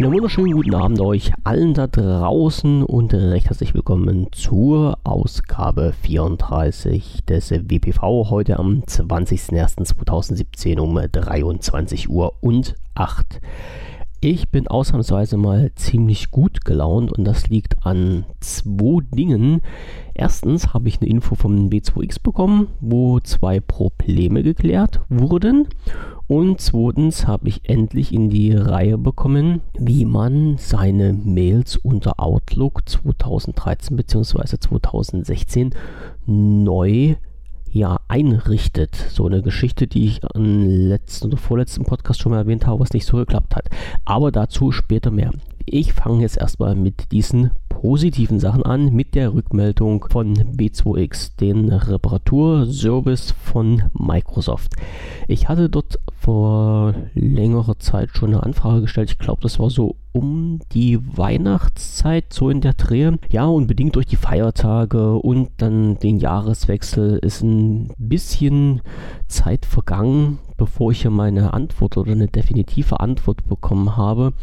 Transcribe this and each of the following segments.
Einen wunderschönen guten Abend euch allen da draußen und recht herzlich willkommen zur Ausgabe 34 des WPV heute am 20.01.2017 um 23 Uhr und 8. Ich bin ausnahmsweise mal ziemlich gut gelaunt und das liegt an zwei Dingen. Erstens habe ich eine Info vom B2X bekommen, wo zwei Probleme geklärt wurden. Und zweitens habe ich endlich in die Reihe bekommen, wie man seine Mails unter Outlook 2013 bzw. 2016 neu ja, einrichtet. So eine Geschichte, die ich am letzten oder vorletzten Podcast schon mal erwähnt habe, was nicht so geklappt hat. Aber dazu später mehr. Ich fange jetzt erstmal mit diesen positiven Sachen an, mit der Rückmeldung von B2X, den Reparaturservice von Microsoft. Ich hatte dort vor längerer Zeit schon eine Anfrage gestellt. Ich glaube, das war so um die Weihnachtszeit, so in der Dreh. Ja, und bedingt durch die Feiertage und dann den Jahreswechsel ist ein bisschen Zeit vergangen, bevor ich hier meine Antwort oder eine definitive Antwort bekommen habe.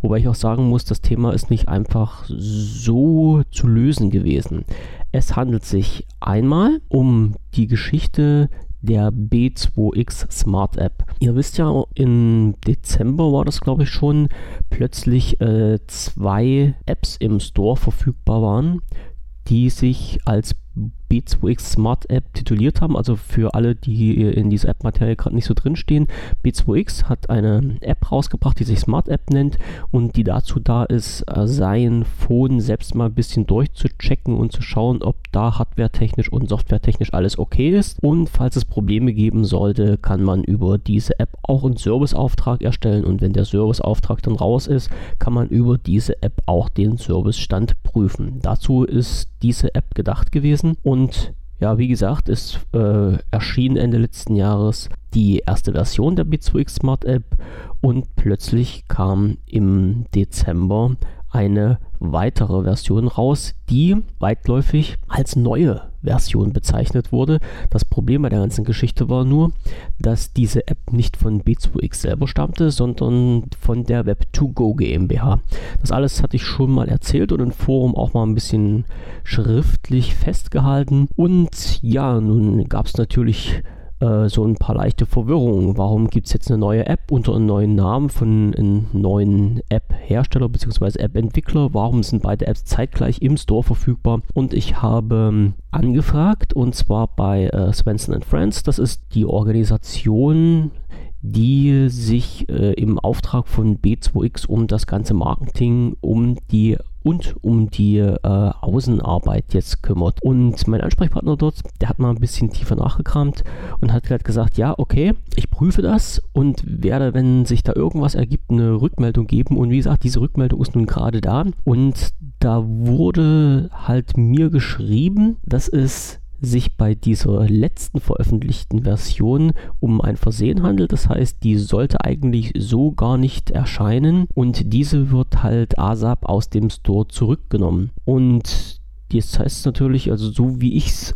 Wobei ich auch sagen muss, das Thema ist nicht einfach so zu lösen gewesen. Es handelt sich einmal um die Geschichte der B2X Smart App. Ihr wisst ja, im Dezember war das, glaube ich, schon, plötzlich äh, zwei Apps im Store verfügbar waren, die sich als B2X Smart App tituliert haben. Also für alle, die in dieser App-Materie gerade nicht so drinstehen. B2X hat eine App rausgebracht, die sich Smart App nennt und die dazu da ist, äh, sein Phone selbst mal ein bisschen durchzuchecken und zu schauen, ob da hardwaretechnisch und softwaretechnisch alles okay ist. Und falls es Probleme geben sollte, kann man über diese App auch einen Serviceauftrag erstellen und wenn der Serviceauftrag dann raus ist, kann man über diese App auch den Servicestand prüfen. Dazu ist diese App gedacht gewesen. Und ja, wie gesagt, es äh, erschien Ende letzten Jahres die erste Version der B2X Smart App und plötzlich kam im Dezember eine weitere Version raus, die weitläufig als neue Version bezeichnet wurde. Das Problem bei der ganzen Geschichte war nur, dass diese App nicht von B2X selber stammte, sondern von der Web2Go GmbH. Das alles hatte ich schon mal erzählt und im Forum auch mal ein bisschen schriftlich festgehalten. Und ja, nun gab es natürlich äh, so ein paar leichte Verwirrungen. Warum gibt es jetzt eine neue App unter einem neuen Namen von einem neuen App-Hersteller bzw. App-Entwickler? Warum sind beide Apps zeitgleich im Store verfügbar? Und ich habe ähm, angefragt und zwar bei äh, Svensson Friends. Das ist die Organisation, die sich äh, im Auftrag von B2X um das ganze Marketing, um die und um die äh, Außenarbeit jetzt kümmert. Und mein Ansprechpartner dort, der hat mal ein bisschen tiefer nachgekramt und hat halt gesagt, ja, okay, ich prüfe das und werde, wenn sich da irgendwas ergibt, eine Rückmeldung geben. Und wie gesagt, diese Rückmeldung ist nun gerade da. Und da wurde halt mir geschrieben, dass es sich bei dieser letzten veröffentlichten Version um ein Versehen handelt. Das heißt, die sollte eigentlich so gar nicht erscheinen und diese wird halt ASAP aus dem Store zurückgenommen. Und jetzt heißt natürlich, also so wie ich es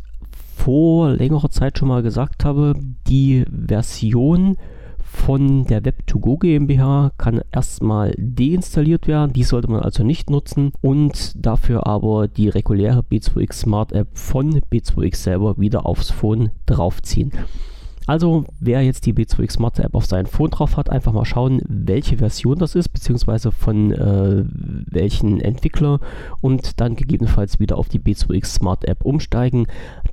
vor längerer Zeit schon mal gesagt habe, die Version von der Web2Go GmbH kann erstmal deinstalliert werden. Die sollte man also nicht nutzen und dafür aber die reguläre B2X Smart App von B2X selber wieder aufs Phone draufziehen. Also, wer jetzt die B2X Smart App auf sein Phone drauf hat, einfach mal schauen, welche Version das ist, beziehungsweise von äh, welchen Entwickler und dann gegebenenfalls wieder auf die B2X Smart App umsteigen.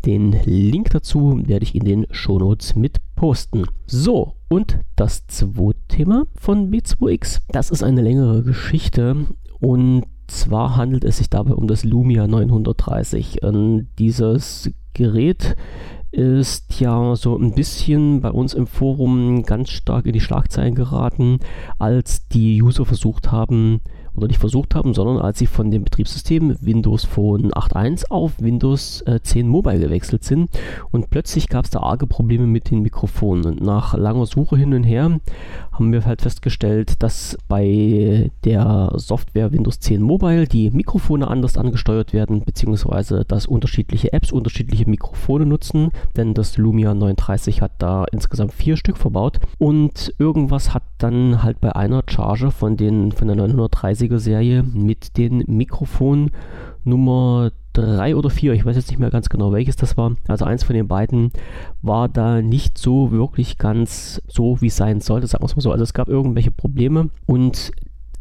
Den Link dazu werde ich in den Shownotes mit posten. So, und das zweite Thema von B2X, das ist eine längere Geschichte und zwar handelt es sich dabei um das Lumia 930. Und dieses Gerät ist ja so ein bisschen bei uns im Forum ganz stark in die Schlagzeilen geraten, als die User versucht haben oder nicht versucht haben, sondern als sie von dem Betriebssystem Windows Phone 8.1 auf Windows äh, 10 Mobile gewechselt sind und plötzlich gab es da arge Probleme mit den Mikrofonen. Und nach langer Suche hin und her haben wir halt festgestellt, dass bei der Software Windows 10 Mobile die Mikrofone anders angesteuert werden, beziehungsweise dass unterschiedliche Apps unterschiedliche Mikrofone nutzen, denn das Lumia 930 hat da insgesamt vier Stück verbaut und irgendwas hat dann halt bei einer Charge von, den, von der 930er Serie mit den Mikrofonen Nummer 3 oder 4, ich weiß jetzt nicht mehr ganz genau welches das war, also eins von den beiden war da nicht so wirklich ganz so, wie es sein sollte, sagen wir es mal so. Also es gab irgendwelche Probleme und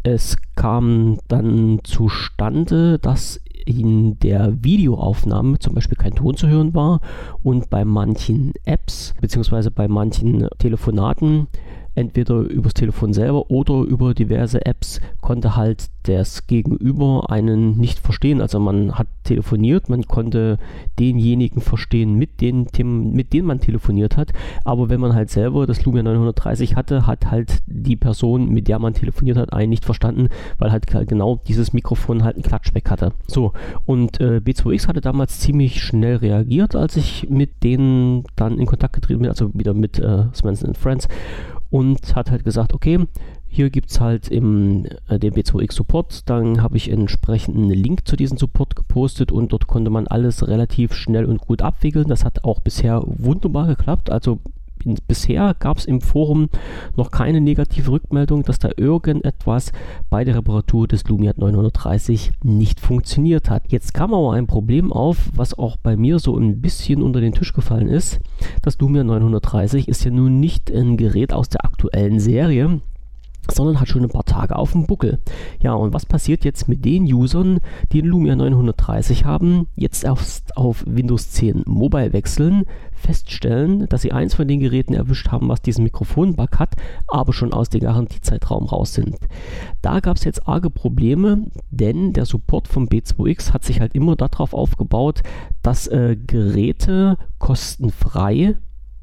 es kam dann zustande, dass in der Videoaufnahme zum Beispiel kein Ton zu hören war und bei manchen Apps bzw. bei manchen Telefonaten entweder übers Telefon selber oder über diverse Apps konnte halt das Gegenüber einen nicht verstehen. Also man hat telefoniert, man konnte denjenigen verstehen, mit denen, mit denen man telefoniert hat. Aber wenn man halt selber das Lumia 930 hatte, hat halt die Person, mit der man telefoniert hat, einen nicht verstanden, weil halt genau dieses Mikrofon halt einen Klatschbeck hatte. So, und äh, B2X hatte damals ziemlich schnell reagiert, als ich mit denen dann in Kontakt getreten bin, also wieder mit äh, Svensson Friends und hat halt gesagt, okay, hier gibt es halt im äh, dem B2X Support, dann habe ich entsprechend einen Link zu diesem Support gepostet und dort konnte man alles relativ schnell und gut abwickeln. Das hat auch bisher wunderbar geklappt. Also bisher gab es im Forum noch keine negative Rückmeldung, dass da irgendetwas bei der Reparatur des Lumia 930 nicht funktioniert hat. Jetzt kam aber ein Problem auf, was auch bei mir so ein bisschen unter den Tisch gefallen ist. Das Lumia 930 ist ja nun nicht ein Gerät aus der aktuellen Serie, sondern hat schon ein paar Tage auf dem Buckel. Ja, und was passiert jetzt mit den Usern, die den Lumia 930 haben, jetzt erst auf Windows 10 Mobile wechseln, feststellen, dass sie eins von den Geräten erwischt haben, was diesen Mikrofonbug hat, aber schon aus dem Garantiezeitraum raus sind. Da gab es jetzt arge Probleme, denn der Support vom B2X hat sich halt immer darauf aufgebaut, dass äh, Geräte kostenfrei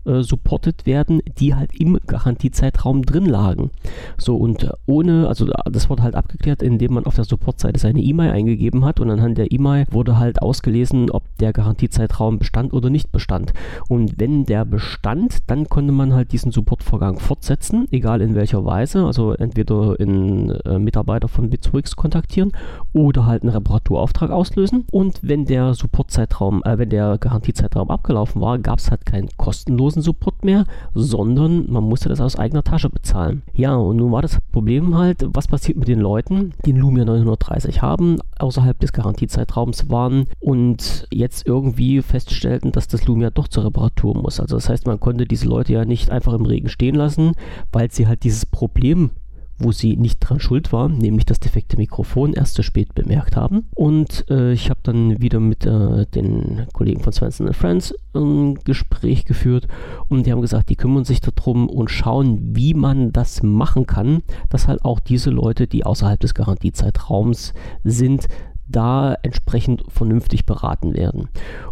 äh, supported werden, die halt im Garantiezeitraum drin lagen. So und ohne, also das wurde halt abgeklärt, indem man auf der Supportseite seine E-Mail eingegeben hat und anhand der E-Mail wurde halt ausgelesen, ob der Garantiezeitraum bestand oder nicht bestand. Und wenn der bestand, dann konnte man halt diesen Supportvorgang fortsetzen, egal in welcher Weise, also entweder in äh, Mitarbeiter von Bitwix kontaktieren oder halt einen Reparaturauftrag auslösen. Und wenn der Supportzeitraum, äh, wenn der Garantiezeitraum abgelaufen war, gab es halt keinen kostenlosen Support mehr, sondern man musste das aus eigener Tasche bezahlen. Ja, und nun war das Problem halt, was passiert mit den Leuten, die einen Lumia 930 haben, außerhalb des Garantiezeitraums waren und jetzt irgendwie feststellten, dass das Lumia doch zur Reparatur muss. Also das heißt, man konnte diese Leute ja nicht einfach im Regen stehen lassen, weil sie halt dieses Problem wo sie nicht dran schuld waren, nämlich das defekte Mikrofon, erst zu spät bemerkt haben. Und äh, ich habe dann wieder mit äh, den Kollegen von Svensson Friends ein Gespräch geführt und die haben gesagt, die kümmern sich darum und schauen, wie man das machen kann, dass halt auch diese Leute, die außerhalb des Garantiezeitraums sind, da entsprechend vernünftig beraten werden.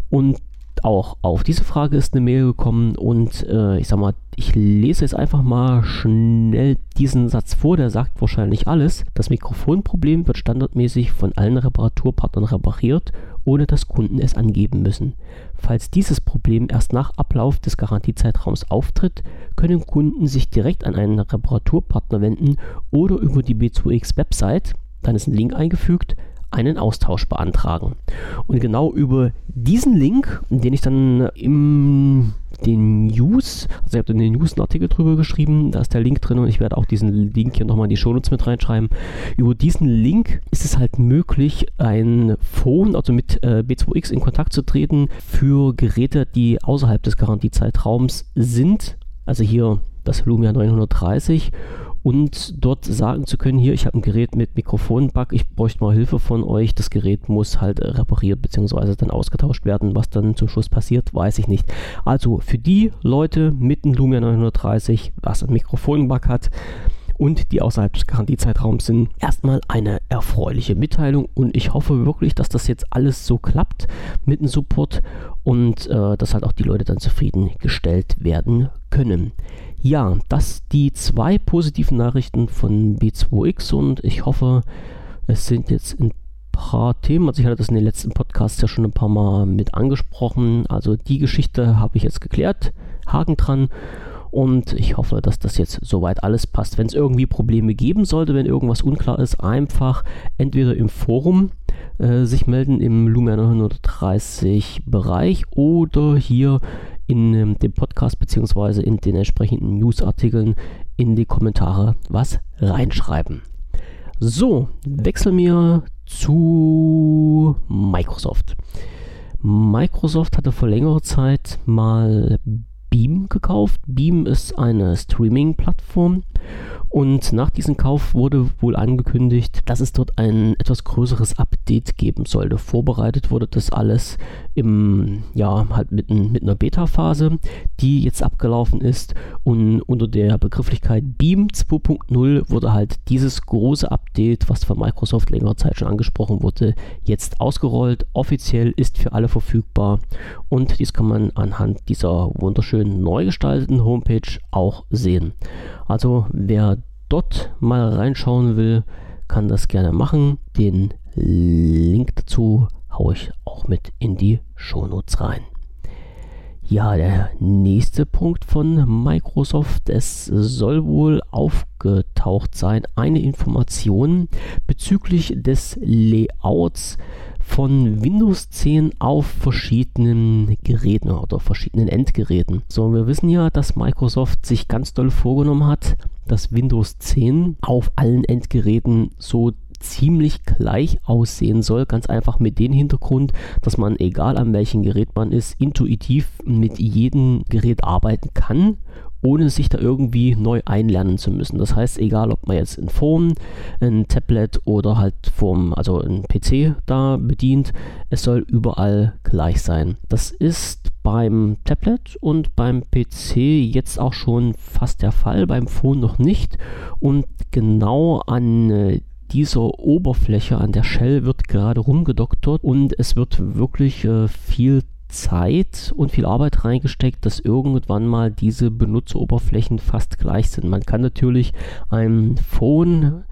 Und auch auf diese Frage ist eine Mail gekommen und äh, ich sag mal, ich lese jetzt einfach mal schnell diesen Satz vor, der sagt wahrscheinlich alles. Das Mikrofonproblem wird standardmäßig von allen Reparaturpartnern repariert, ohne dass Kunden es angeben müssen. Falls dieses Problem erst nach Ablauf des Garantiezeitraums auftritt, können Kunden sich direkt an einen Reparaturpartner wenden oder über die B2X Website, dann ist ein Link eingefügt, einen Austausch beantragen. Und genau über diesen Link, den ich dann im den News, also ich habe in den News einen Artikel drüber geschrieben, da ist der Link drin und ich werde auch diesen Link hier nochmal in die Shownotes mit reinschreiben. Über diesen Link ist es halt möglich, ein Phone, also mit äh, B2X in Kontakt zu treten für Geräte, die außerhalb des Garantiezeitraums sind. Also hier das Lumia 930 und dort sagen zu können, hier, ich habe ein Gerät mit Mikrofonbug, ich bräuchte mal Hilfe von euch, das Gerät muss halt repariert bzw. dann ausgetauscht werden. Was dann zum Schluss passiert, weiß ich nicht. Also für die Leute mit einem Lumia 930, was ein Mikrofonbug hat, und die außerhalb des Garantiezeitraums sind. Erstmal eine erfreuliche Mitteilung und ich hoffe wirklich, dass das jetzt alles so klappt mit dem Support und äh, dass halt auch die Leute dann zufriedengestellt werden können. Ja, das die zwei positiven Nachrichten von B2X und ich hoffe, Es sind jetzt ein paar Themen, also ich hatte das in den letzten Podcasts ja schon ein paar Mal mit angesprochen. Also die Geschichte habe ich jetzt geklärt, Haken dran. Und ich hoffe, dass das jetzt soweit alles passt. Wenn es irgendwie Probleme geben sollte, wenn irgendwas unklar ist, einfach entweder im Forum äh, sich melden im Lumia 930 Bereich oder hier in ähm, dem Podcast bzw. in den entsprechenden Newsartikeln in die Kommentare was reinschreiben. So, wechseln wir zu Microsoft. Microsoft hatte vor längerer Zeit mal Beam gekauft. Beam ist eine Streaming-Plattform und nach diesem Kauf wurde wohl angekündigt, dass es dort ein etwas größeres Update geben sollte. Vorbereitet wurde das alles im, ja, halt mit, mit einer Beta-Phase, die jetzt abgelaufen ist. Und unter der Begrifflichkeit Beam 2.0 wurde halt dieses große Update, was von Microsoft längere Zeit schon angesprochen wurde, jetzt ausgerollt. Offiziell ist für alle verfügbar und dies kann man anhand dieser wunderschönen neu gestalteten Homepage auch sehen. Also wer dort mal reinschauen will, kann das gerne machen. Den Link dazu haue ich auch mit in die Shownotes rein. Ja, der nächste Punkt von Microsoft. Es soll wohl aufgetaucht sein, eine Information bezüglich des Layouts von Windows 10 auf verschiedenen Geräten oder verschiedenen Endgeräten. So, wir wissen ja, dass Microsoft sich ganz doll vorgenommen hat, dass Windows 10 auf allen Endgeräten so ziemlich gleich aussehen soll. Ganz einfach mit dem Hintergrund, dass man, egal an welchem Gerät man ist, intuitiv mit jedem Gerät arbeiten kann ohne sich da irgendwie neu einlernen zu müssen. Das heißt, egal ob man jetzt ein Phone, ein Tablet oder halt vom, also ein PC da bedient, es soll überall gleich sein. Das ist beim Tablet und beim PC jetzt auch schon fast der Fall, beim Phone noch nicht. Und genau an äh, dieser Oberfläche, an der Shell wird gerade rumgedoktert und es wird wirklich äh, viel Zeit und viel Arbeit reingesteckt, dass irgendwann mal diese Benutzeroberflächen fast gleich sind. Man kann natürlich ein Phone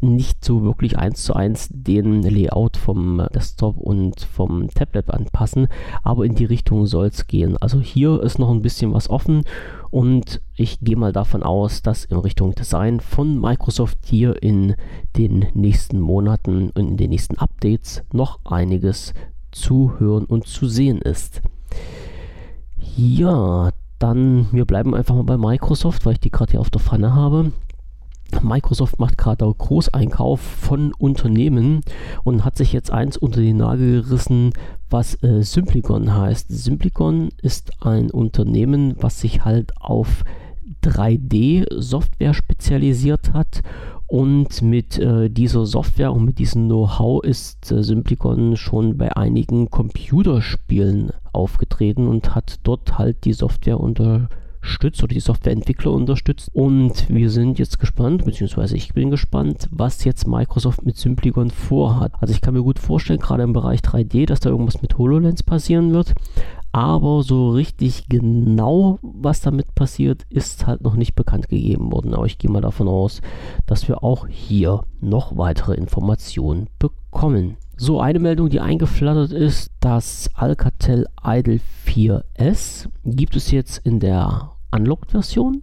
nicht so wirklich eins zu eins den Layout vom Desktop und vom Tablet anpassen, aber in die Richtung soll es gehen. Also hier ist noch ein bisschen was offen und ich gehe mal davon aus, dass in Richtung Design von Microsoft hier in den nächsten Monaten und in den nächsten Updates noch einiges zu hören und zu sehen ist. Ja, dann wir bleiben einfach mal bei Microsoft, weil ich die gerade hier auf der Pfanne habe. Microsoft macht gerade Großeinkauf von Unternehmen und hat sich jetzt eins unter den Nagel gerissen, was äh, Simplicon heißt. Simplicon ist ein Unternehmen, was sich halt auf 3D-Software spezialisiert hat und mit äh, dieser Software und mit diesem Know-how ist äh, Simplicon schon bei einigen Computerspielen aufgetreten und hat dort halt die Software unterstützt oder die Softwareentwickler unterstützt. Und wir sind jetzt gespannt, beziehungsweise ich bin gespannt, was jetzt Microsoft mit Simplicon vorhat. Also ich kann mir gut vorstellen, gerade im Bereich 3D, dass da irgendwas mit HoloLens passieren wird aber so richtig genau, was damit passiert, ist halt noch nicht bekannt gegeben worden. Aber ich gehe mal davon aus, dass wir auch hier noch weitere Informationen bekommen. So, eine Meldung, die eingeflattert ist, das Alcatel Idle 4S gibt es jetzt in der Unlocked-Version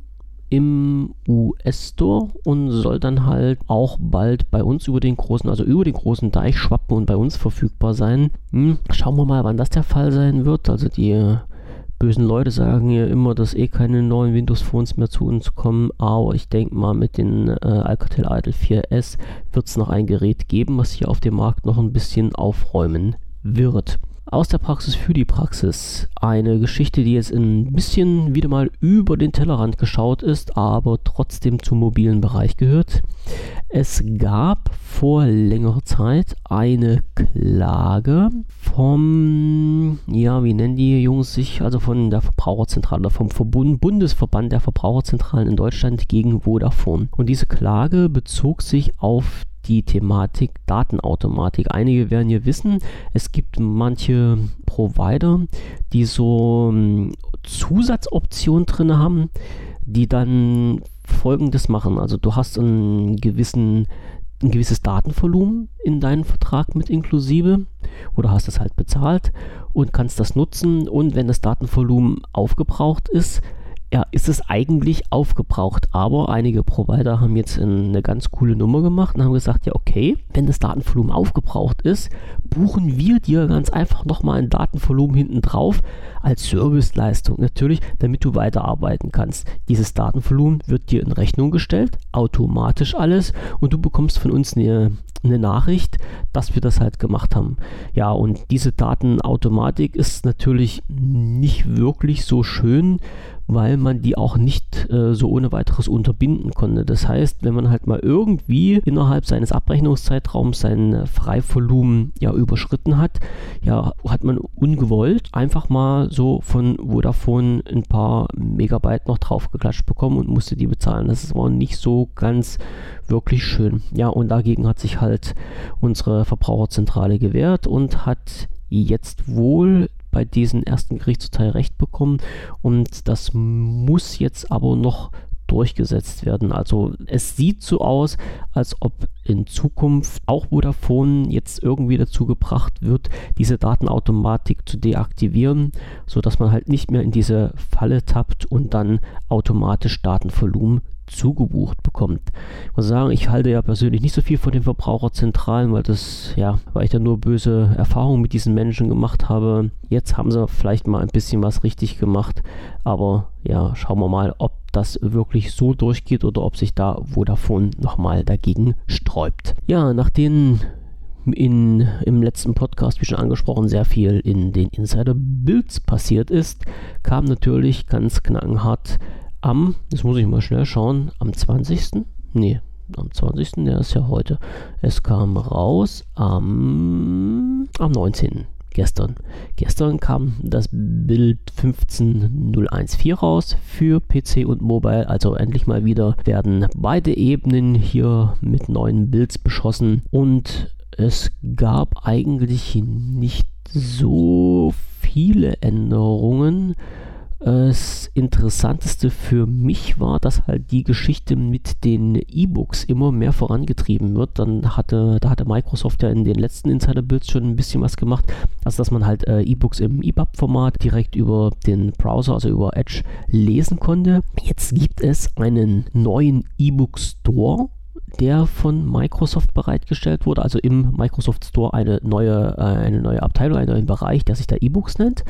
im US-Store und soll dann halt auch bald bei uns über den großen, also über den großen Deich schwappen und bei uns verfügbar sein. Hm, schauen wir mal, wann das der Fall sein wird. Also die bösen Leute sagen ja immer, dass eh keine neuen Windows Phones mehr zu uns kommen, aber ich denke mal, mit den äh, Alcatel Idle 4S wird es noch ein Gerät geben, was hier auf dem Markt noch ein bisschen aufräumen wird. Aus der Praxis für die Praxis. Eine Geschichte, die jetzt ein bisschen wieder mal über den Tellerrand geschaut ist, aber trotzdem zum mobilen Bereich gehört. Es gab vor längerer Zeit eine Klage vom, ja, wie nennen die Jungs sich, also von der Verbraucherzentrale, vom Verbund, Bundesverband der Verbraucherzentralen in Deutschland gegen Vodafone. Und diese Klage bezog sich auf die Thematik Datenautomatik. Einige werden hier wissen, es gibt manche Provider, die so ähm, Zusatzoptionen drin haben, die dann folgendes machen. Also du hast einen gewissen ein gewisses Datenvolumen in deinen Vertrag mit inklusive oder hast es halt bezahlt und kannst das nutzen und wenn das Datenvolumen aufgebraucht ist, ja, ist es eigentlich aufgebraucht. Aber einige Provider haben jetzt eine ganz coole Nummer gemacht und haben gesagt, ja okay, wenn das Datenvolumen aufgebraucht ist, buchen wir dir ganz einfach nochmal ein Datenvolumen hinten drauf als Serviceleistung. Natürlich, damit du weiterarbeiten kannst. Dieses Datenvolumen wird dir in Rechnung gestellt, automatisch alles und du bekommst von uns eine, eine Nachricht, dass wir das halt gemacht haben. Ja, und diese Datenautomatik ist natürlich nicht wirklich so schön, weil man die auch nicht äh, so ohne weiteres unterbinden konnte. Das heißt, wenn man halt mal irgendwie innerhalb seines Abrechnungszeitraums sein Freivolumen ja überschritten hat, ja, hat man ungewollt einfach mal so von Vodafone ein paar Megabyte noch draufgeklatscht bekommen und musste die bezahlen. Das war nicht so ganz wirklich schön. Ja, und dagegen hat sich halt unsere Verbraucherzentrale gewehrt und hat jetzt wohl bei diesem ersten Gerichtsurteil Recht bekommen und das muss jetzt aber noch durchgesetzt werden. Also es sieht so aus, als ob in Zukunft auch Vodafone jetzt irgendwie dazu gebracht wird, diese Datenautomatik zu deaktivieren, sodass man halt nicht mehr in diese Falle tappt und dann automatisch Datenvolumen zugebucht bekommt. Ich muss sagen, ich halte ja persönlich nicht so viel von den Verbraucherzentralen, weil das, ja, weil ich da nur böse Erfahrungen mit diesen Menschen gemacht habe. Jetzt haben sie vielleicht mal ein bisschen was richtig gemacht, aber ja, schauen wir mal, ob das wirklich so durchgeht oder ob sich da Vodafone nochmal dagegen sträubt. Ja, nach den in, im letzten Podcast, wie schon angesprochen, sehr viel in den Insider-Builds passiert ist, kam natürlich ganz knackenhart am, das muss ich mal schnell schauen, am 20. Nee, am 20. Der ist ja heute. Es kam raus am, am 19. Gestern. Gestern kam das Bild 15014 raus für PC und Mobile. Also endlich mal wieder werden beide Ebenen hier mit neuen Builds beschossen. Und es gab eigentlich nicht so viele Änderungen. Das Interessanteste für mich war, dass halt die Geschichte mit den E-Books immer mehr vorangetrieben wird. Dann hatte, da hatte Microsoft ja in den letzten Insider-Builds schon ein bisschen was gemacht. Also, dass man halt äh, E-Books im EPUB-Format direkt über den Browser, also über Edge, lesen konnte. Jetzt gibt es einen neuen E-Book Store der von Microsoft bereitgestellt wurde, also im Microsoft Store eine neue, äh, eine neue Abteilung, einen neuen Bereich, der sich da E-Books nennt.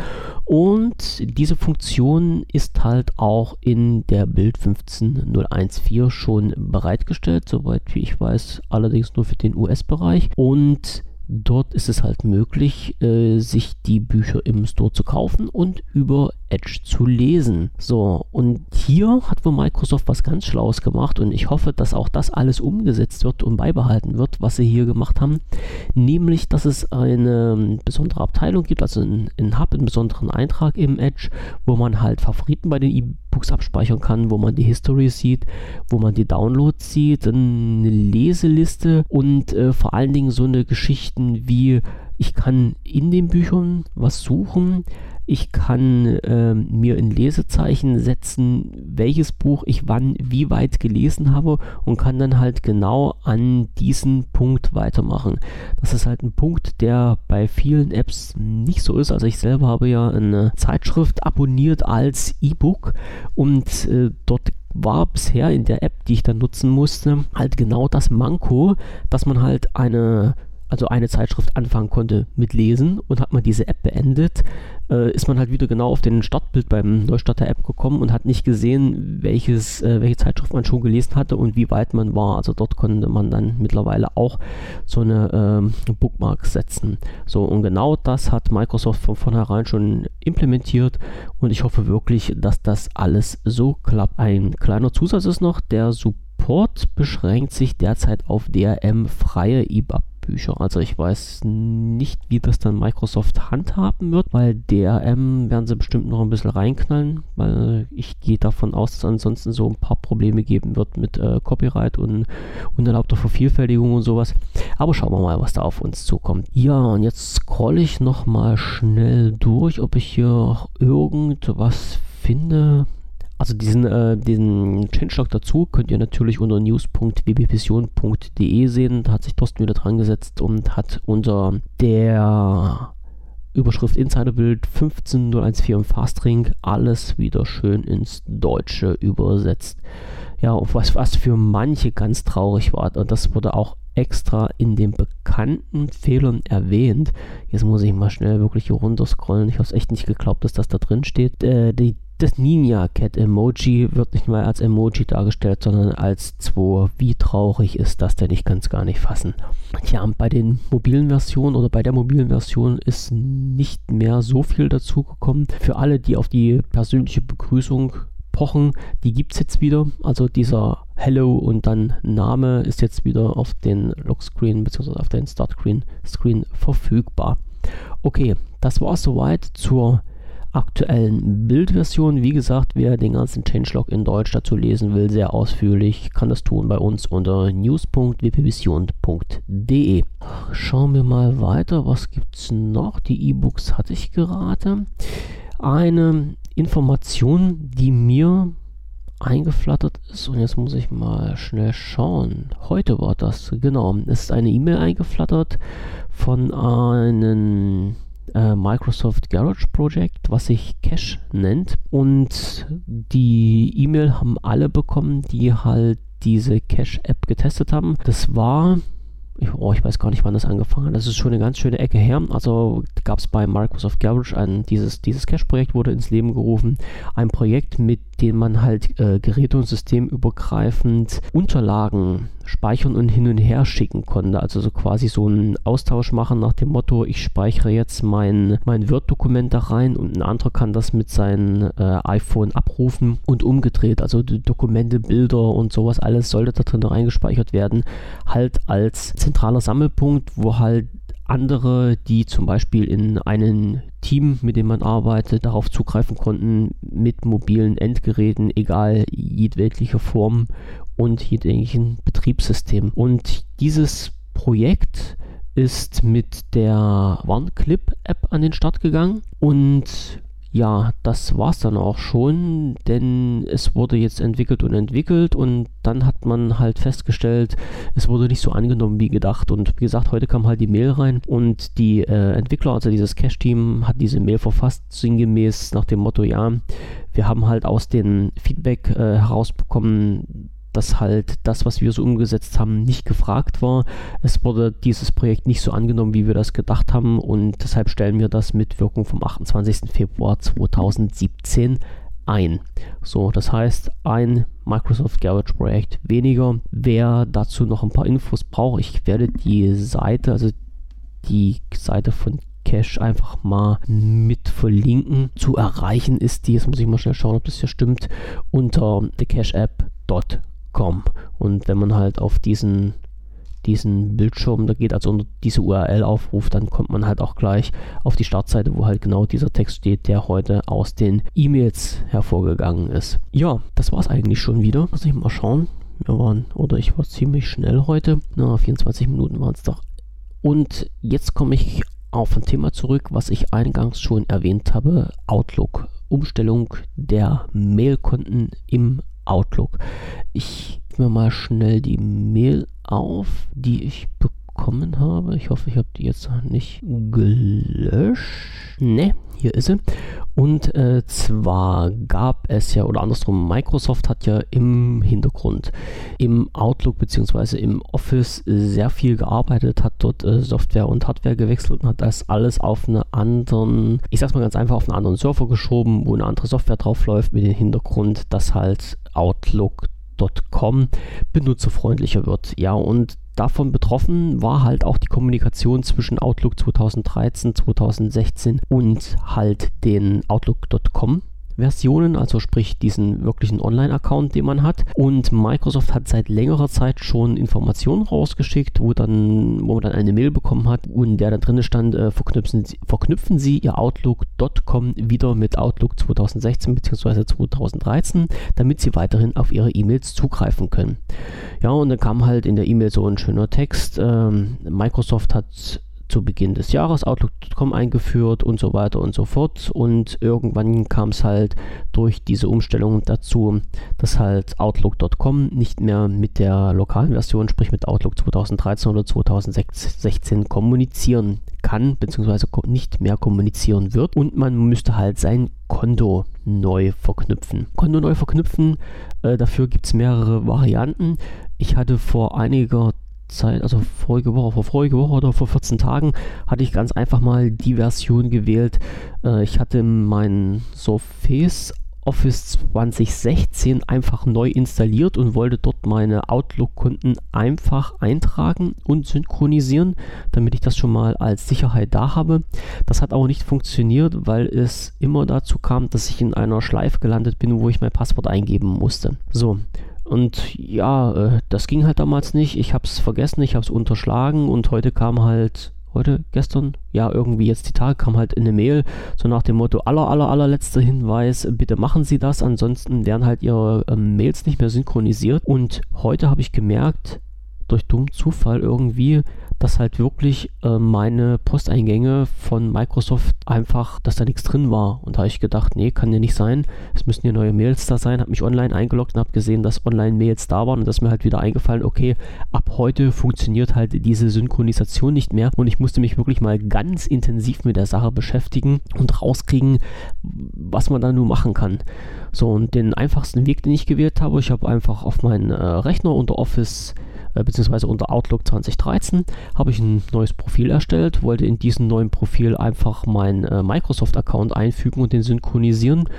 Und diese Funktion ist halt auch in der Build 15014 schon bereitgestellt, soweit wie ich weiß, allerdings nur für den US-Bereich. Und Dort ist es halt möglich, äh, sich die Bücher im Store zu kaufen und über Edge zu lesen. So, und hier hat wohl Microsoft was ganz Schlaues gemacht und ich hoffe, dass auch das alles umgesetzt wird und beibehalten wird, was sie hier gemacht haben. Nämlich, dass es eine besondere Abteilung gibt, also ein, ein Hub, einen besonderen Eintrag im Edge, wo man halt Favoriten bei den E-Books abspeichern kann, wo man die History sieht, wo man die Downloads sieht, eine Leseliste und äh, vor allen Dingen so eine Geschichten wie ich kann in den Büchern was suchen, ich kann äh, mir in Lesezeichen setzen, welches Buch ich wann wie weit gelesen habe und kann dann halt genau an diesen Punkt weitermachen. Das ist halt ein Punkt, der bei vielen Apps nicht so ist. Also ich selber habe ja eine Zeitschrift abonniert als E-Book und äh, dort war bisher in der App, die ich dann nutzen musste, halt genau das Manko, dass man halt eine also eine Zeitschrift anfangen konnte mit Lesen und hat man diese App beendet, äh, ist man halt wieder genau auf den Startbild beim Neustart der App gekommen und hat nicht gesehen, welches, äh, welche Zeitschrift man schon gelesen hatte und wie weit man war. Also dort konnte man dann mittlerweile auch so eine äh, Bookmark setzen. So und genau das hat Microsoft von vornherein schon implementiert und ich hoffe wirklich, dass das alles so klappt. Ein kleiner Zusatz ist noch, der Support beschränkt sich derzeit auf DRM-freie EPUB Bücher. Also ich weiß nicht, wie das dann Microsoft handhaben wird, weil DRM werden sie bestimmt noch ein bisschen reinknallen, weil ich gehe davon aus, dass es ansonsten so ein paar Probleme geben wird mit äh, Copyright und unerlaubter Vervielfältigung und sowas. Aber schauen wir mal, was da auf uns zukommt. Ja, und jetzt scrolle ich nochmal schnell durch, ob ich hier irgendwas finde. Also diesen, äh, diesen Changelog dazu könnt ihr natürlich unter news.wbvision.de sehen. Da hat sich Thorsten wieder dran gesetzt und hat unter der Überschrift Insiderbild 15014 Fastring alles wieder schön ins Deutsche übersetzt. Ja, was, was für manche ganz traurig war, und das wurde auch extra in den bekannten Fehlern erwähnt. Jetzt muss ich mal schnell wirklich hier runterscrollen. Ich habe es echt nicht geglaubt, dass das da drin steht. Äh, die, das Ninja Cat Emoji wird nicht mal als Emoji dargestellt, sondern als 2. Wie traurig ist das denn? Ich kann es gar nicht fassen. Tja, bei den mobilen Versionen oder bei der mobilen Version ist nicht mehr so viel dazugekommen. Für alle, die auf die persönliche Begrüßung pochen, die gibt es jetzt wieder. Also dieser Hello und dann Name ist jetzt wieder auf den Lockscreen bzw. auf den Startscreen Screen verfügbar. Okay, das war soweit zur aktuellen Bildversion. Wie gesagt, wer den ganzen Changelog in Deutsch dazu lesen will, sehr ausführlich, kann das tun bei uns unter news.wpvision.de. Schauen wir mal weiter, was gibt es noch? Die E-Books hatte ich gerade. Eine Information, die mir eingeflattert ist. Und jetzt muss ich mal schnell schauen. Heute war das, genau. Es ist eine E-Mail eingeflattert von einem äh, Microsoft Garage Project, was sich Cache nennt. Und die E-Mail haben alle bekommen, die halt diese Cache-App getestet haben. Das war oh, ich weiß gar nicht, wann das angefangen hat. Das ist schon eine ganz schöne Ecke her. Also gab es bei Microsoft Garage ein, dieses, dieses Cache-Projekt wurde ins Leben gerufen. Ein Projekt, mit dem man halt äh, geräte- und systemübergreifend Unterlagen speichern und hin und her schicken konnte. Also so quasi so einen Austausch machen nach dem Motto, ich speichere jetzt mein, mein Word-Dokument da rein und ein anderer kann das mit seinem äh, iPhone abrufen und umgedreht. Also Dokumente, Bilder und sowas, alles sollte da drin reingespeichert werden. Halt als zentraler Sammelpunkt, wo halt andere, die zum Beispiel in einem Team, mit dem man arbeitet, darauf zugreifen konnten mit mobilen Endgeräten, egal jedwelcher Form und jedwelchen Betriebssystem. Und dieses Projekt ist mit der OneClip-App an den Start gegangen und ja, das war es dann auch schon, denn es wurde jetzt entwickelt und entwickelt und dann hat man halt festgestellt, es wurde nicht so angenommen wie gedacht. Und wie gesagt, heute kam halt die Mail rein und die äh, Entwickler, also dieses Cache-Team, hat diese Mail verfasst, sinngemäß nach dem Motto, ja, wir haben halt aus dem Feedback äh, herausbekommen, dass halt das, was wir so umgesetzt haben, nicht gefragt war. Es wurde dieses Projekt nicht so angenommen, wie wir das gedacht haben und deshalb stellen wir das mit Wirkung vom 28. Februar 2017 ein. So, das heißt, ein Microsoft Garage Projekt weniger. Wer dazu noch ein paar Infos braucht, ich werde die Seite, also die Seite von Cache einfach mal mit verlinken. Zu erreichen ist die, jetzt muss ich mal schnell schauen, ob das hier stimmt, unter thecacheapp.com com. Und wenn man halt auf diesen, diesen Bildschirm da geht, also unter diese URL aufruft, dann kommt man halt auch gleich auf die Startseite, wo halt genau dieser Text steht, der heute aus den E-Mails hervorgegangen ist. Ja, das war es eigentlich schon wieder. Muss ich mal schauen. Wir waren, oder ich war ziemlich schnell heute. Na, 24 Minuten waren es doch. Und jetzt komme ich auf ein Thema zurück, was ich eingangs schon erwähnt habe: Outlook. Umstellung der Mailkonten im Outlook. Ich mir mal schnell die Mail auf, die ich bekommen habe. Ich hoffe, ich habe die jetzt nicht gelöscht. Ne, hier ist sie. Und äh, zwar gab es ja, oder andersrum, Microsoft hat ja im Hintergrund im Outlook bzw. im Office sehr viel gearbeitet, hat dort äh, Software und Hardware gewechselt und hat das alles auf einen anderen, ich sag's mal ganz einfach, auf einen anderen Server geschoben, wo eine andere Software drauf läuft mit dem Hintergrund, dass halt Outlook.com benutzerfreundlicher wird. Ja, und davon betroffen war halt auch die Kommunikation zwischen Outlook 2013, 2016 und halt den Outlook.com Versionen, also sprich diesen wirklichen Online-Account, den man hat. Und Microsoft hat seit längerer Zeit schon Informationen rausgeschickt, wo, dann, wo man dann eine Mail bekommen hat und der da drin stand, äh, verknüpfen, Sie, verknüpfen Sie Ihr Outlook.com wieder mit Outlook 2016 bzw. 2013, damit Sie weiterhin auf Ihre E-Mails zugreifen können. Ja, und dann kam halt in der E-Mail so ein schöner Text. Ähm, Microsoft hat zu Beginn des Jahres Outlook.com eingeführt und so weiter und so fort. Und irgendwann kam es halt durch diese Umstellung dazu, dass halt Outlook.com nicht mehr mit der lokalen Version, sprich mit Outlook 2013 oder 2016 kommunizieren kann, beziehungsweise nicht mehr kommunizieren wird. Und man müsste halt sein Konto neu verknüpfen. Konto neu verknüpfen, äh, dafür gibt es mehrere Varianten. Ich hatte vor einiger Zeit, also vorige Woche, vor vorige Woche oder vor 14 Tagen, hatte ich ganz einfach mal die Version gewählt. Äh, ich hatte mein Surface Office 2016 einfach neu installiert und wollte dort meine Outlook-Kunden einfach eintragen und synchronisieren, damit ich das schon mal als Sicherheit da habe. Das hat aber nicht funktioniert, weil es immer dazu kam, dass ich in einer Schleife gelandet bin, wo ich mein Passwort eingeben musste. So, und ja, äh, das ging halt damals nicht. Ich habe es vergessen, ich habe es unterschlagen und heute kam halt, heute, gestern, ja, irgendwie jetzt die Tage, kam halt eine Mail, so nach dem Motto, aller, aller, allerletzter Hinweis, bitte machen Sie das, ansonsten werden halt Ihre äh, Mails nicht mehr synchronisiert. Und heute habe ich gemerkt, durch dummen Zufall irgendwie, dass halt wirklich äh, meine Posteingänge von Microsoft einfach, dass da nichts drin war. Und da habe ich gedacht, nee, kann ja nicht sein. Es müssen ja neue Mails da sein. Habe mich online eingeloggt und habe gesehen, dass Online-Mails da waren. Und das ist mir halt wieder eingefallen, okay, ab heute funktioniert halt diese Synchronisation nicht mehr. Und ich musste mich wirklich mal ganz intensiv mit der Sache beschäftigen und rauskriegen, was man da nun machen kann. So, und den einfachsten Weg, den ich gewählt habe, ich habe einfach auf meinen äh, Rechner unter Office äh, beziehungsweise unter Outlook 2013 habe ich ein neues Profil erstellt, wollte in diesem neuen Profil einfach meinen äh, Microsoft-Account einfügen und den synchronisieren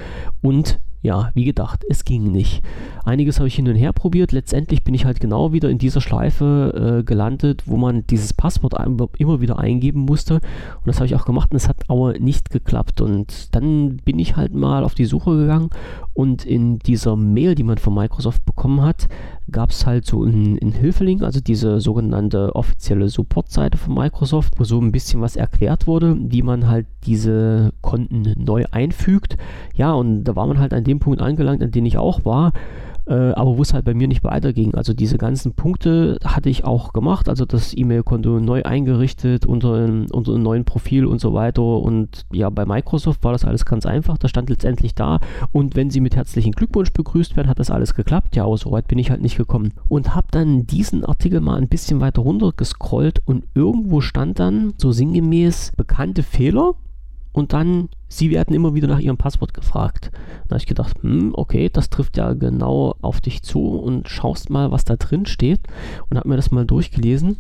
und ja, wie gedacht, es ging nicht. Einiges habe ich hin und her probiert. Letztendlich bin ich halt genau wieder in dieser Schleife äh, gelandet, wo man dieses Passwort immer wieder eingeben musste. Und das habe ich auch gemacht und es hat aber nicht geklappt. Und dann bin ich halt mal auf die Suche gegangen und in dieser Mail, die man von Microsoft bekommen hat, gab es halt so einen, einen Hilfelink, also diese sogenannte offizielle Supportseite von Microsoft, wo so ein bisschen was erklärt wurde, wie man halt diese Konten neu einfügt. Ja, und da war man halt an dem Punkt angelangt, an dem ich auch war äh, aber wo es halt bei mir nicht weiterging. Also diese ganzen Punkte hatte ich auch gemacht, also das E-Mail-Konto neu eingerichtet unter, unter einem neuen Profil und so weiter. Und ja, bei Microsoft war das alles ganz einfach. Da stand letztendlich da. Und wenn Sie mit herzlichen Glückwunsch begrüßt werden, hat das alles geklappt. Ja, aber so weit bin ich halt nicht gekommen. Und habe dann diesen Artikel mal ein bisschen weiter runter gescrollt und irgendwo stand dann so sinngemäß bekannte Fehler und dann, sie werden immer wieder nach ihrem Passwort gefragt. Da habe ich gedacht, hm, okay, das trifft ja genau auf dich zu und schaust mal, was da drin steht und habe mir das mal durchgelesen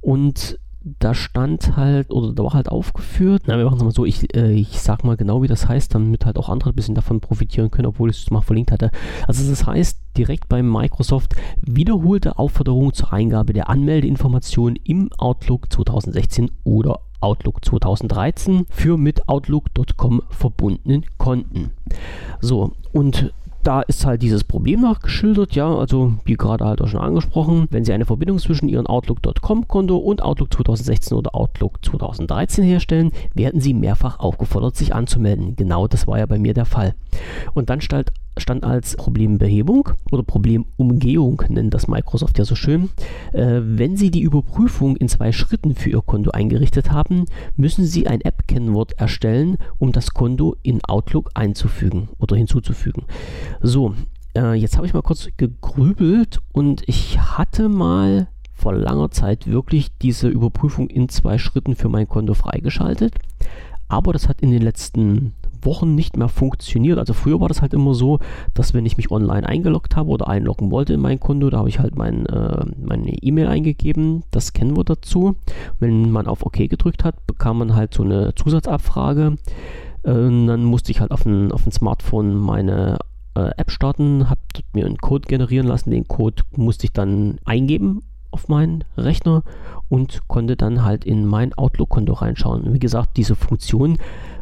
und da stand halt, oder da war halt aufgeführt, na, wir machen es mal so, ich, äh, ich sag mal genau, wie das heißt, damit halt auch andere ein bisschen davon profitieren können, obwohl ich es mal verlinkt hatte. Also das heißt direkt bei Microsoft wiederholte Aufforderung zur Eingabe der Anmeldeinformationen im Outlook 2016 oder Outlook 2013 für mit Outlook.com verbundenen Konten. So, und da ist halt dieses Problem nachgeschildert, ja, also wie gerade halt auch schon angesprochen, wenn Sie eine Verbindung zwischen Ihrem Outlook.com-Konto und Outlook 2016 oder Outlook 2013 herstellen, werden Sie mehrfach aufgefordert, sich anzumelden. Genau das war ja bei mir der Fall. Und dann stand stand als Problembehebung oder Problemumgehung, nennt das Microsoft ja so schön. Äh, wenn Sie die Überprüfung in zwei Schritten für Ihr Konto eingerichtet haben, müssen Sie ein App-Kennwort erstellen, um das Konto in Outlook einzufügen oder hinzuzufügen. So, äh, jetzt habe ich mal kurz gegrübelt und ich hatte mal vor langer Zeit wirklich diese Überprüfung in zwei Schritten für mein Konto freigeschaltet. Aber das hat in den letzten Wochen nicht mehr funktioniert. Also früher war das halt immer so, dass wenn ich mich online eingeloggt habe oder einloggen wollte in mein Konto, da habe ich halt mein, äh, meine E-Mail eingegeben, das kennen wir dazu. Wenn man auf OK gedrückt hat, bekam man halt so eine Zusatzabfrage. Äh, dann musste ich halt auf ein, auf Smartphone meine äh, App starten, habe mir einen Code generieren lassen. Den Code musste ich dann eingeben auf meinen Rechner und konnte dann halt in mein Outlook-Konto reinschauen. Wie gesagt, diese Funktion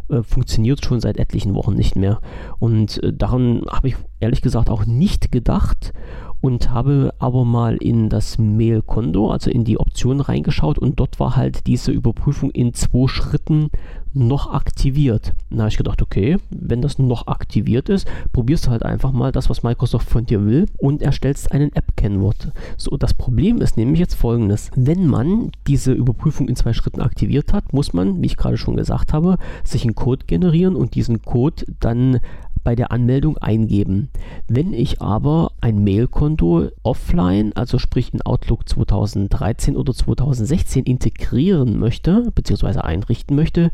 äh, funktioniert schon seit etlichen Wochen nicht mehr. Und äh, daran habe ich ehrlich gesagt auch nicht gedacht und habe aber mal in das Mail-Konto, also in die Option reingeschaut und dort war halt diese Überprüfung in zwei Schritten noch aktiviert. Da habe ich gedacht, okay, wenn das noch aktiviert ist, probierst du halt einfach mal das, was Microsoft von dir will und erstellst einen App-Kennwort. So, das Problem ist nämlich jetzt folgendes. Wenn man diese Überprüfung in zwei Schritten aktiviert hat, muss man, wie ich gerade schon gesagt habe, sich einen Code generieren und diesen Code dann bei der Anmeldung eingeben. Wenn ich aber ein Mailkonto offline, also sprich in Outlook 2013 oder 2016 integrieren möchte bzw. einrichten möchte,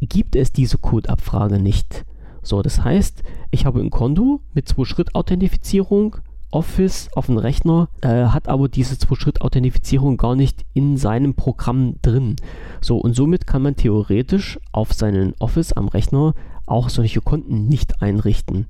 gibt es diese Codeabfrage nicht. So, das heißt, ich habe ein Konto mit Zwei-Schritt-Authentifizierung, Office auf dem Rechner, äh, hat aber diese Zwei-Schritt-Authentifizierung gar nicht in seinem Programm drin. So, und somit kann man theoretisch auf seinen Office am Rechner auch solche Konten nicht einrichten.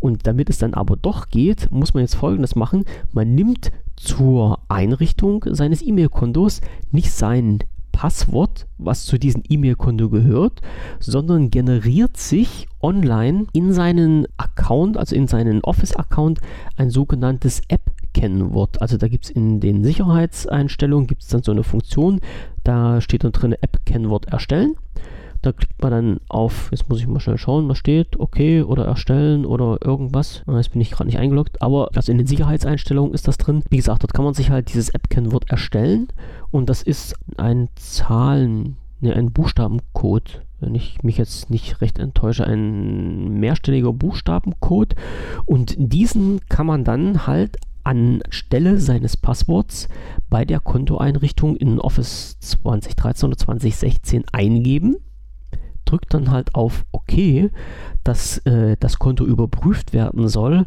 Und damit es dann aber doch geht, muss man jetzt folgendes machen. Man nimmt zur Einrichtung seines E-Mail-Kontos nicht sein Passwort, was zu diesem E-Mail-Konto gehört, sondern generiert sich online in seinen Account, also in seinen Office-Account, ein sogenanntes App-Kennwort. Also da gibt es in den Sicherheitseinstellungen gibt es dann so eine Funktion, da steht dann drin App-Kennwort erstellen. Da klickt man dann auf, jetzt muss ich mal schnell schauen, was steht, okay oder erstellen oder irgendwas. Ah, jetzt bin ich gerade nicht eingeloggt, aber also in den Sicherheitseinstellungen ist das drin. Wie gesagt, dort kann man sich halt dieses App-Kennwort erstellen und das ist ein Zahlen, ne, ein Buchstabencode wenn ich mich jetzt nicht recht enttäusche, ein mehrstelliger Buchstabencode. Und diesen kann man dann halt anstelle seines Passworts bei der Kontoeinrichtung in Office 2013 oder 2016 eingeben drückt dann halt auf OK, dass äh, das Konto überprüft werden soll.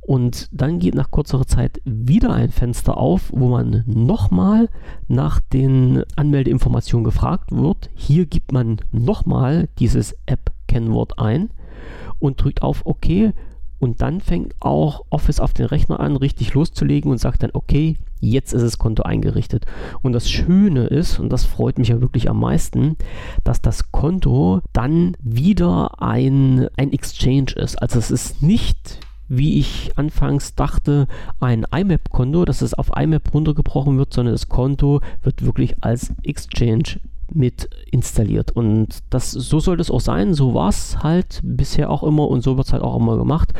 Und dann geht nach kurzer Zeit wieder ein Fenster auf, wo man nochmal nach den Anmeldeinformationen gefragt wird. Hier gibt man nochmal dieses App-Kennwort ein und drückt auf OK und dann fängt auch Office auf den Rechner an, richtig loszulegen und sagt dann, okay, jetzt ist das Konto eingerichtet. Und das Schöne ist, und das freut mich ja wirklich am meisten, dass das Konto dann wieder ein, ein Exchange ist. Also es ist nicht wie ich anfangs dachte, ein IMAP-Konto, dass es auf IMAP runtergebrochen wird, sondern das Konto wird wirklich als Exchange mit installiert. Und das, so soll das auch sein. So war es halt bisher auch immer und so wird es halt auch immer gemacht.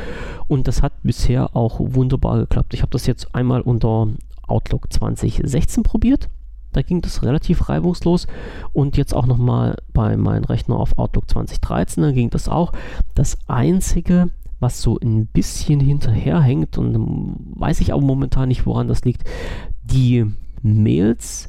Und das hat bisher auch wunderbar geklappt. Ich habe das jetzt einmal unter Outlook 2016 probiert. Da ging das relativ reibungslos. Und jetzt auch nochmal bei meinem Rechner auf Outlook 2013, da ging das auch. Das einzige, was so ein bisschen hinterherhängt, und weiß ich auch momentan nicht, woran das liegt, die Mails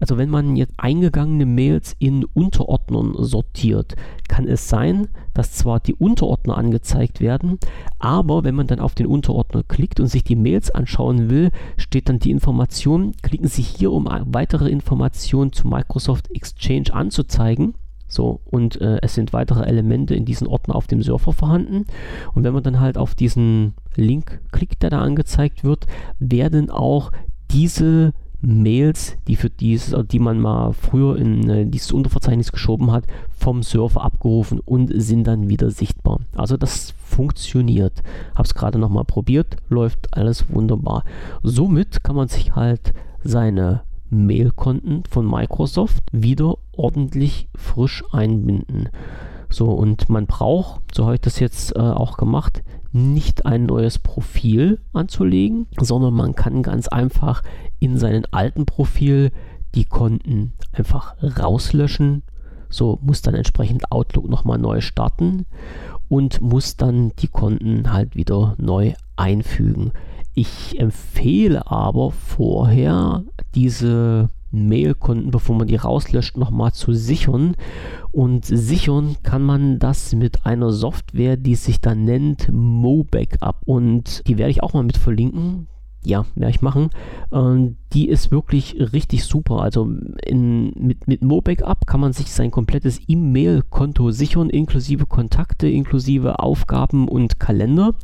also wenn man jetzt eingegangene Mails in Unterordnern sortiert, kann es sein, dass zwar die Unterordner angezeigt werden, aber wenn man dann auf den Unterordner klickt und sich die Mails anschauen will, steht dann die Information, klicken Sie hier, um weitere Informationen zu Microsoft Exchange anzuzeigen. So, und äh, es sind weitere Elemente in diesen Ordner auf dem Surfer vorhanden. Und wenn man dann halt auf diesen Link klickt, der da angezeigt wird, werden auch diese Mails, die für dieses, die man mal früher in äh, dieses Unterverzeichnis geschoben hat, vom Server abgerufen und sind dann wieder sichtbar. Also das funktioniert. Habe es gerade nochmal probiert, läuft alles wunderbar. Somit kann man sich halt seine Mailkonten von Microsoft wieder ordentlich frisch einbinden. So, und man braucht, so habe ich das jetzt äh, auch gemacht, nicht ein neues Profil anzulegen, sondern man kann ganz einfach in seinem alten Profil die Konten einfach rauslöschen. So muss dann entsprechend Outlook nochmal neu starten und muss dann die Konten halt wieder neu einfügen. Ich empfehle aber vorher diese Mailkonten, bevor man die rauslöscht, nochmal zu sichern. Und sichern kann man das mit einer Software, die sich dann nennt MoBackup. Und die werde ich auch mal mit verlinken ja, werde ich machen. Ähm, die ist wirklich richtig super. Also in, mit, mit MoBackup kann man sich sein komplettes E-Mail-Konto sichern, inklusive Kontakte, inklusive Aufgaben und Kalender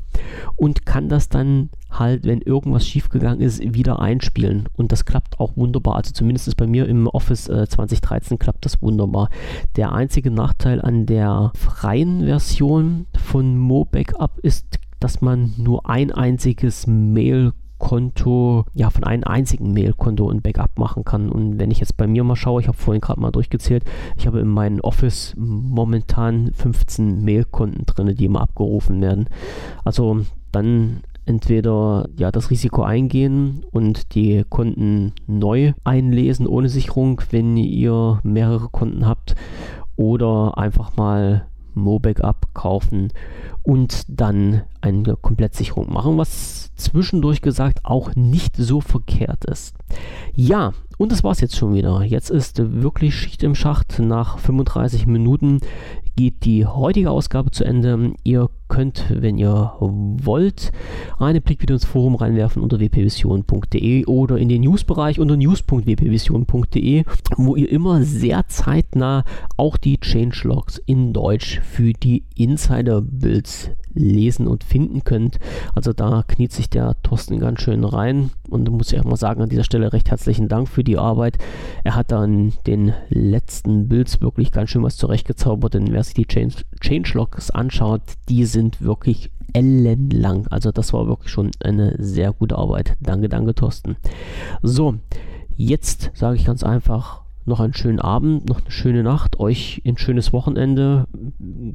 und kann das dann halt, wenn irgendwas schiefgegangen ist, wieder einspielen. Und das klappt auch wunderbar. Also zumindest bei mir im Office äh, 2013 klappt das wunderbar. Der einzige Nachteil an der freien Version von MoBackup ist, dass man nur ein einziges Mail Mailkonto, ja, von einem einzigen Mailkonto ein Backup machen kann. Und wenn ich jetzt bei mir mal schaue, ich habe vorhin gerade mal durchgezählt, ich habe in meinem Office momentan 15 Mailkonten drin, die immer abgerufen werden. Also dann entweder ja das Risiko eingehen und die Konten neu einlesen ohne Sicherung, wenn ihr mehrere Konten habt, oder einfach mal MoBackup kaufen und dann eine Komplettsicherung machen, was zwischendurch gesagt auch nicht so verkehrt ist. Ja, und das war's jetzt schon wieder. Jetzt ist wirklich Schicht im Schacht. Nach 35 Minuten geht die heutige Ausgabe zu Ende. Ihr könnt, wenn ihr wollt, einen Blick wieder ins Forum reinwerfen unter wpvision.de oder in den Newsbereich unter news.wpvision.de, wo ihr immer sehr zeitnah auch die Changelogs in Deutsch für die Insider-Builds lesen und finden könnt. Also da kniet sich der Thorsten ganz schön rein und muss ich auch mal sagen, an dieser Stelle recht herzlichen Dank für die Arbeit. Er hat dann den letzten Builds wirklich ganz schön was zurechtgezaubert, denn wer sich die Change Changelogs anschaut, die sind wirklich ellenlang. Also das war wirklich schon eine sehr gute Arbeit. Danke, danke Thorsten. So, jetzt sage ich ganz einfach, noch einen schönen Abend, noch eine schöne Nacht, euch ein schönes Wochenende.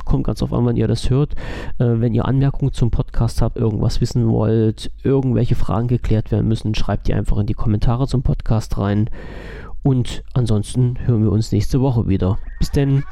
Kommt ganz auf an, wann ihr das hört. Äh, wenn ihr Anmerkungen zum Podcast habt, irgendwas wissen wollt, irgendwelche Fragen geklärt werden müssen, schreibt die einfach in die Kommentare zum Podcast rein. Und ansonsten hören wir uns nächste Woche wieder. Bis denn.